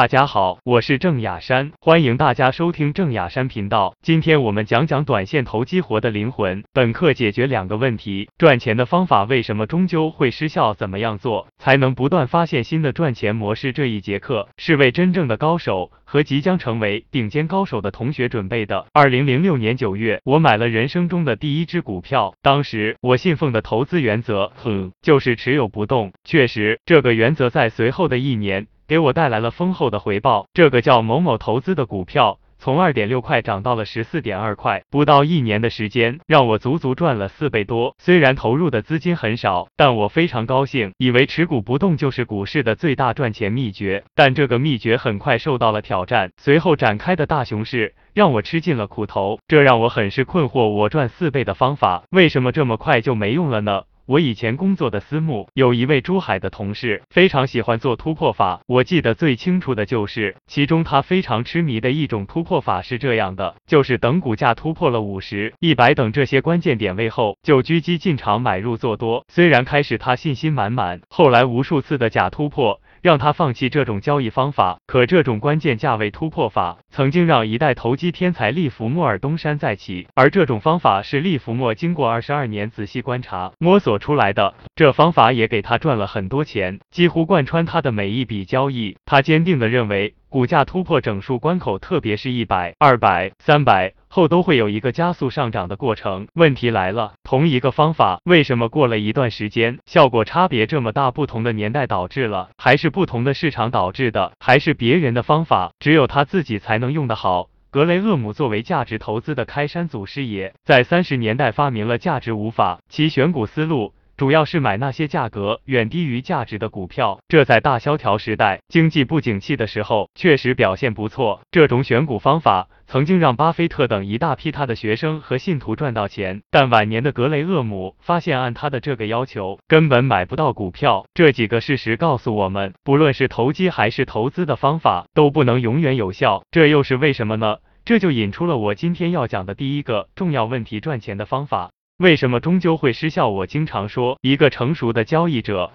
大家好，我是郑雅山，欢迎大家收听郑雅山频道。今天我们讲讲短线投机活的灵魂。本课解决两个问题：赚钱的方法为什么终究会失效？怎么样做才能不断发现新的赚钱模式？这一节课是为真正的高手和即将成为顶尖高手的同学准备的。二零零六年九月，我买了人生中的第一只股票，当时我信奉的投资原则，哼，就是持有不动。确实，这个原则在随后的一年。给我带来了丰厚的回报。这个叫某某投资的股票，从二点六块涨到了十四点二块，不到一年的时间，让我足足赚了四倍多。虽然投入的资金很少，但我非常高兴，以为持股不动就是股市的最大赚钱秘诀。但这个秘诀很快受到了挑战，随后展开的大熊市让我吃尽了苦头，这让我很是困惑。我赚四倍的方法，为什么这么快就没用了呢？我以前工作的私募有一位珠海的同事，非常喜欢做突破法。我记得最清楚的就是，其中他非常痴迷的一种突破法是这样的：就是等股价突破了五十、一百等这些关键点位后，就狙击进场买入做多。虽然开始他信心满满，后来无数次的假突破。让他放弃这种交易方法，可这种关键价位突破法曾经让一代投机天才利弗莫尔东山再起，而这种方法是利弗莫经过二十二年仔细观察摸索出来的，这方法也给他赚了很多钱，几乎贯穿他的每一笔交易。他坚定的认为。股价突破整数关口，特别是一百、二百、三百后，都会有一个加速上涨的过程。问题来了，同一个方法，为什么过了一段时间，效果差别这么大？不同的年代导致了，还是不同的市场导致的，还是别人的方法，只有他自己才能用得好。格雷厄姆作为价值投资的开山祖师爷，在三十年代发明了价值五法，其选股思路。主要是买那些价格远低于价值的股票，这在大萧条时代、经济不景气的时候确实表现不错。这种选股方法曾经让巴菲特等一大批他的学生和信徒赚到钱，但晚年的格雷厄姆发现，按他的这个要求，根本买不到股票。这几个事实告诉我们，不论是投机还是投资的方法，都不能永远有效。这又是为什么呢？这就引出了我今天要讲的第一个重要问题：赚钱的方法。为什么终究会失效？我经常说，一个成熟的交易者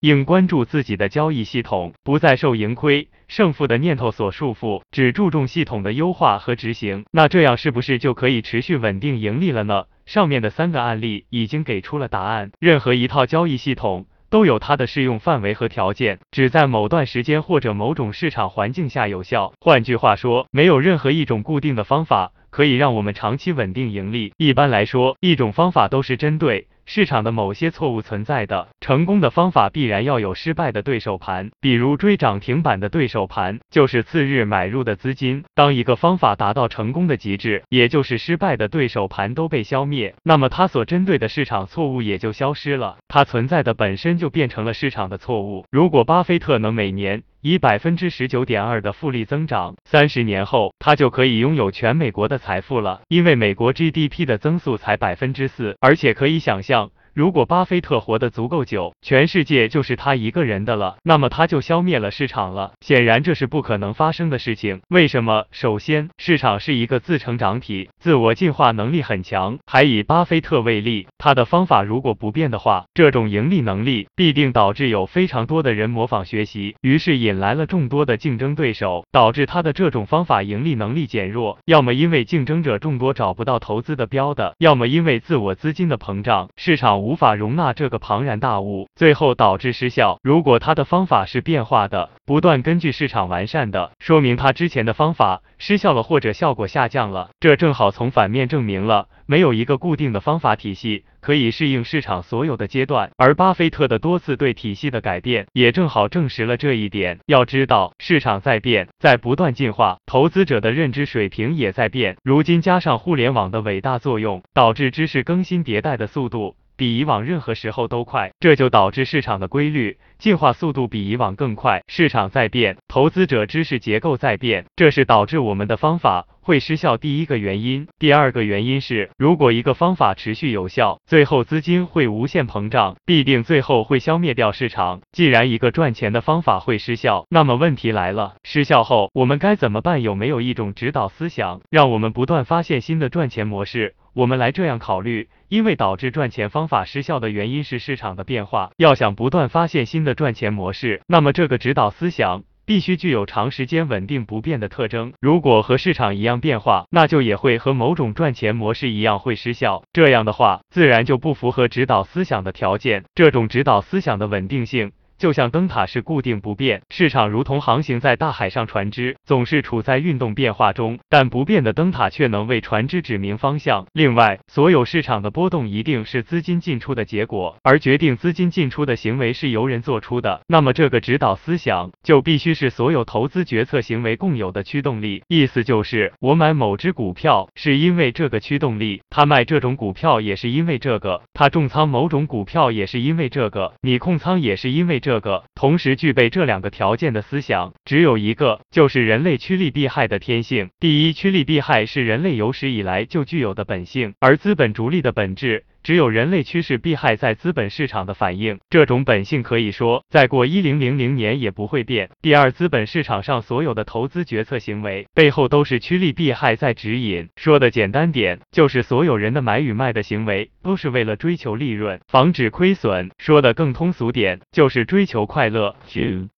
应关注自己的交易系统，不再受盈亏胜负的念头所束缚，只注重系统的优化和执行。那这样是不是就可以持续稳定盈利了呢？上面的三个案例已经给出了答案。任何一套交易系统都有它的适用范围和条件，只在某段时间或者某种市场环境下有效。换句话说，没有任何一种固定的方法。可以让我们长期稳定盈利。一般来说，一种方法都是针对。市场的某些错误存在的成功的方法必然要有失败的对手盘，比如追涨停板的对手盘就是次日买入的资金。当一个方法达到成功的极致，也就是失败的对手盘都被消灭，那么它所针对的市场错误也就消失了，它存在的本身就变成了市场的错误。如果巴菲特能每年以百分之十九点二的复利增长，三十年后他就可以拥有全美国的财富了，因为美国 GDP 的增速才百分之四，而且可以想象。如果巴菲特活得足够久，全世界就是他一个人的了，那么他就消灭了市场了。显然这是不可能发生的事情。为什么？首先，市场是一个自成长体，自我进化能力很强。还以巴菲特为例，他的方法如果不变的话，这种盈利能力必定导致有非常多的人模仿学习，于是引来了众多的竞争对手，导致他的这种方法盈利能力减弱。要么因为竞争者众多找不到投资的标的，要么因为自我资金的膨胀，市场无。无法容纳这个庞然大物，最后导致失效。如果他的方法是变化的，不断根据市场完善的，说明他之前的方法失效了或者效果下降了。这正好从反面证明了没有一个固定的方法体系可以适应市场所有的阶段。而巴菲特的多次对体系的改变，也正好证实了这一点。要知道，市场在变，在不断进化，投资者的认知水平也在变。如今加上互联网的伟大作用，导致知识更新迭代的速度。比以往任何时候都快，这就导致市场的规律进化速度比以往更快。市场在变，投资者知识结构在变，这是导致我们的方法会失效第一个原因。第二个原因是，如果一个方法持续有效，最后资金会无限膨胀，必定最后会消灭掉市场。既然一个赚钱的方法会失效，那么问题来了，失效后我们该怎么办？有没有一种指导思想，让我们不断发现新的赚钱模式？我们来这样考虑，因为导致赚钱方法失效的原因是市场的变化。要想不断发现新的赚钱模式，那么这个指导思想。必须具有长时间稳定不变的特征。如果和市场一样变化，那就也会和某种赚钱模式一样会失效。这样的话，自然就不符合指导思想的条件。这种指导思想的稳定性。就像灯塔是固定不变，市场如同航行在大海上船只，总是处在运动变化中，但不变的灯塔却能为船只指明方向。另外，所有市场的波动一定是资金进出的结果，而决定资金进出的行为是由人做出的。那么，这个指导思想就必须是所有投资决策行为共有的驱动力。意思就是，我买某只股票是因为这个驱动力，他卖这种股票也是因为这个，他重仓某种股票也是因为这个，你控仓也是因为这。这个同时具备这两个条件的思想，只有一个，就是人类趋利避害的天性。第一，趋利避害是人类有史以来就具有的本性，而资本逐利的本质。只有人类趋势避害在资本市场的反应，这种本性可以说再过一零零零年也不会变。第二，资本市场上所有的投资决策行为背后都是趋利避害在指引。说的简单点，就是所有人的买与卖的行为都是为了追求利润，防止亏损。说的更通俗点，就是追求快乐，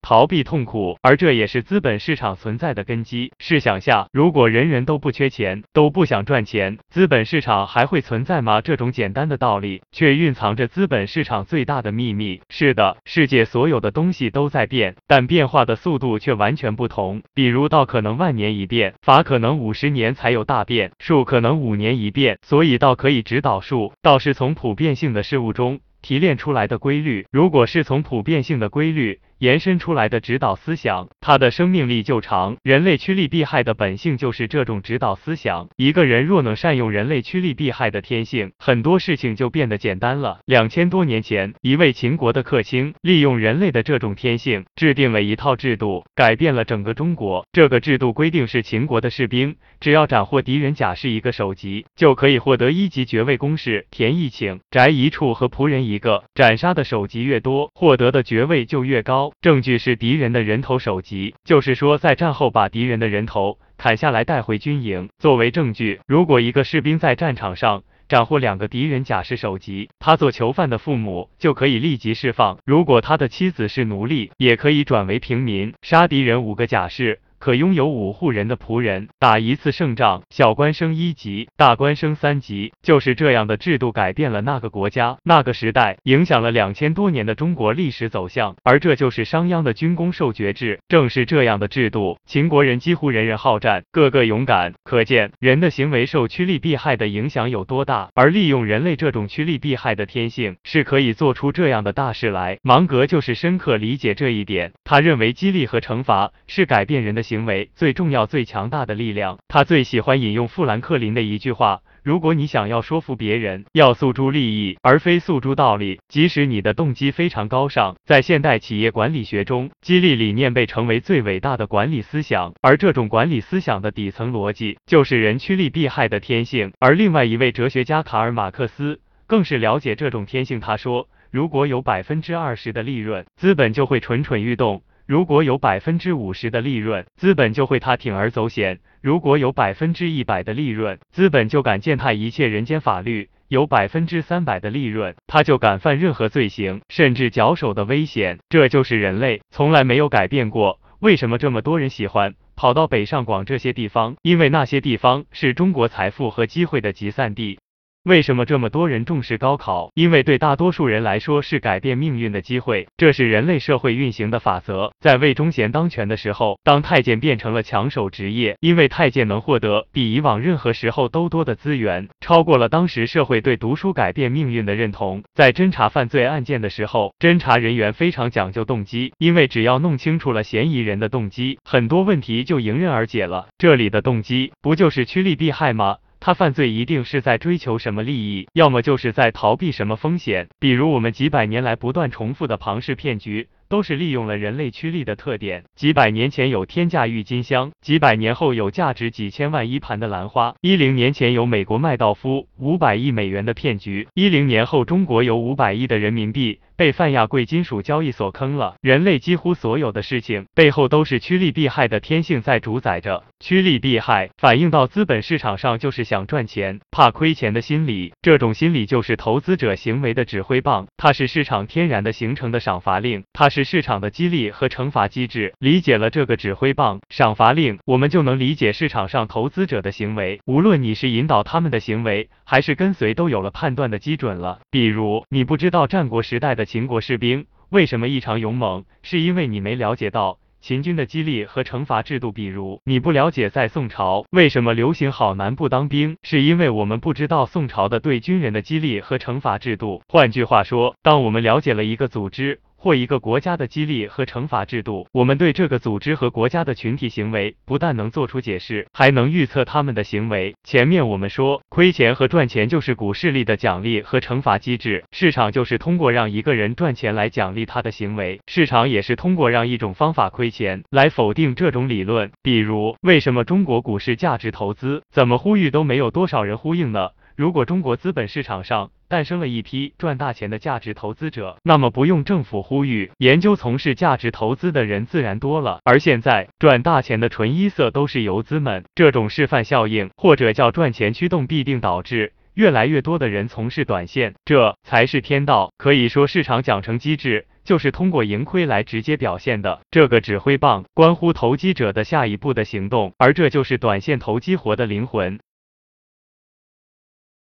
逃避痛苦。而这也是资本市场存在的根基。试想下，如果人人都不缺钱，都不想赚钱，资本市场还会存在吗？这种简单的。的道理，却蕴藏着资本市场最大的秘密。是的，世界所有的东西都在变，但变化的速度却完全不同。比如道可能万年一变，法可能五十年才有大变，术可能五年一变。所以道可以指导术，道是从普遍性的事物中提炼出来的规律。如果是从普遍性的规律，延伸出来的指导思想，它的生命力就长。人类趋利避害的本性就是这种指导思想。一个人若能善用人类趋利避害的天性，很多事情就变得简单了。两千多年前，一位秦国的客卿利用人类的这种天性，制定了一套制度，改变了整个中国。这个制度规定是秦国的士兵，只要斩获敌人甲士一个首级，就可以获得一级爵位公事、田一顷、宅一处和仆人一个。斩杀的首级越多，获得的爵位就越高。证据是敌人的人头首级，就是说在战后把敌人的人头砍下来带回军营作为证据。如果一个士兵在战场上斩获两个敌人甲士首级，他做囚犯的父母就可以立即释放；如果他的妻子是奴隶，也可以转为平民。杀敌人五个甲士。可拥有五户人的仆人，打一次胜仗，小官升一级，大官升三级。就是这样的制度改变了那个国家、那个时代，影响了两千多年的中国历史走向。而这就是商鞅的军功授爵制。正是这样的制度，秦国人几乎人人好战，个个勇敢。可见人的行为受趋利避害的影响有多大。而利用人类这种趋利避害的天性，是可以做出这样的大事来。芒格就是深刻理解这一点，他认为激励和惩罚是改变人的。行为最重要、最强大的力量。他最喜欢引用富兰克林的一句话：“如果你想要说服别人，要诉诸利益，而非诉诸道理，即使你的动机非常高尚。”在现代企业管理学中，激励理念被称为最伟大的管理思想。而这种管理思想的底层逻辑，就是人趋利避害的天性。而另外一位哲学家卡尔马克思更是了解这种天性。他说：“如果有百分之二十的利润，资本就会蠢蠢欲动。”如果有百分之五十的利润，资本就会踏铤而走险；如果有百分之一百的利润，资本就敢践踏一切人间法律；有百分之三百的利润，他就敢犯任何罪行，甚至绞首的危险。这就是人类从来没有改变过。为什么这么多人喜欢跑到北上广这些地方？因为那些地方是中国财富和机会的集散地。为什么这么多人重视高考？因为对大多数人来说是改变命运的机会，这是人类社会运行的法则。在魏忠贤当权的时候，当太监变成了抢手职业，因为太监能获得比以往任何时候都多的资源，超过了当时社会对读书改变命运的认同。在侦查犯罪案件的时候，侦查人员非常讲究动机，因为只要弄清楚了嫌疑人的动机，很多问题就迎刃而解了。这里的动机不就是趋利避害吗？他犯罪一定是在追求什么利益，要么就是在逃避什么风险。比如我们几百年来不断重复的庞氏骗局。都是利用了人类趋利的特点。几百年前有天价郁金香，几百年后有价值几千万一盘的兰花。一零年前有美国麦道夫五百亿美元的骗局，一零年后中国有五百亿的人民币被泛亚贵金属交易所坑了。人类几乎所有的事情背后都是趋利避害的天性在主宰着。趋利避害反映到资本市场上，就是想赚钱、怕亏钱的心理。这种心理就是投资者行为的指挥棒，它是市场天然的形成的赏罚令，它是市场的激励和惩罚机制。理解了这个指挥棒、赏罚令，我们就能理解市场上投资者的行为。无论你是引导他们的行为，还是跟随，都有了判断的基准了。比如，你不知道战国时代的秦国士兵为什么异常勇猛，是因为你没了解到。秦军的激励和惩罚制度，比如你不了解，在宋朝为什么流行好男不当兵，是因为我们不知道宋朝的对军人的激励和惩罚制度。换句话说，当我们了解了一个组织。或一个国家的激励和惩罚制度，我们对这个组织和国家的群体行为不但能做出解释，还能预测他们的行为。前面我们说，亏钱和赚钱就是股市力的奖励和惩罚机制，市场就是通过让一个人赚钱来奖励他的行为，市场也是通过让一种方法亏钱来否定这种理论。比如，为什么中国股市价值投资怎么呼吁都没有多少人呼应呢？如果中国资本市场上诞生了一批赚大钱的价值投资者，那么不用政府呼吁，研究从事价值投资的人自然多了。而现在赚大钱的纯一色都是游资们，这种示范效应或者叫赚钱驱动，必定导致越来越多的人从事短线，这才是天道。可以说，市场奖惩机制。就是通过盈亏来直接表现的，这个指挥棒关乎投机者的下一步的行动，而这就是短线投机活的灵魂。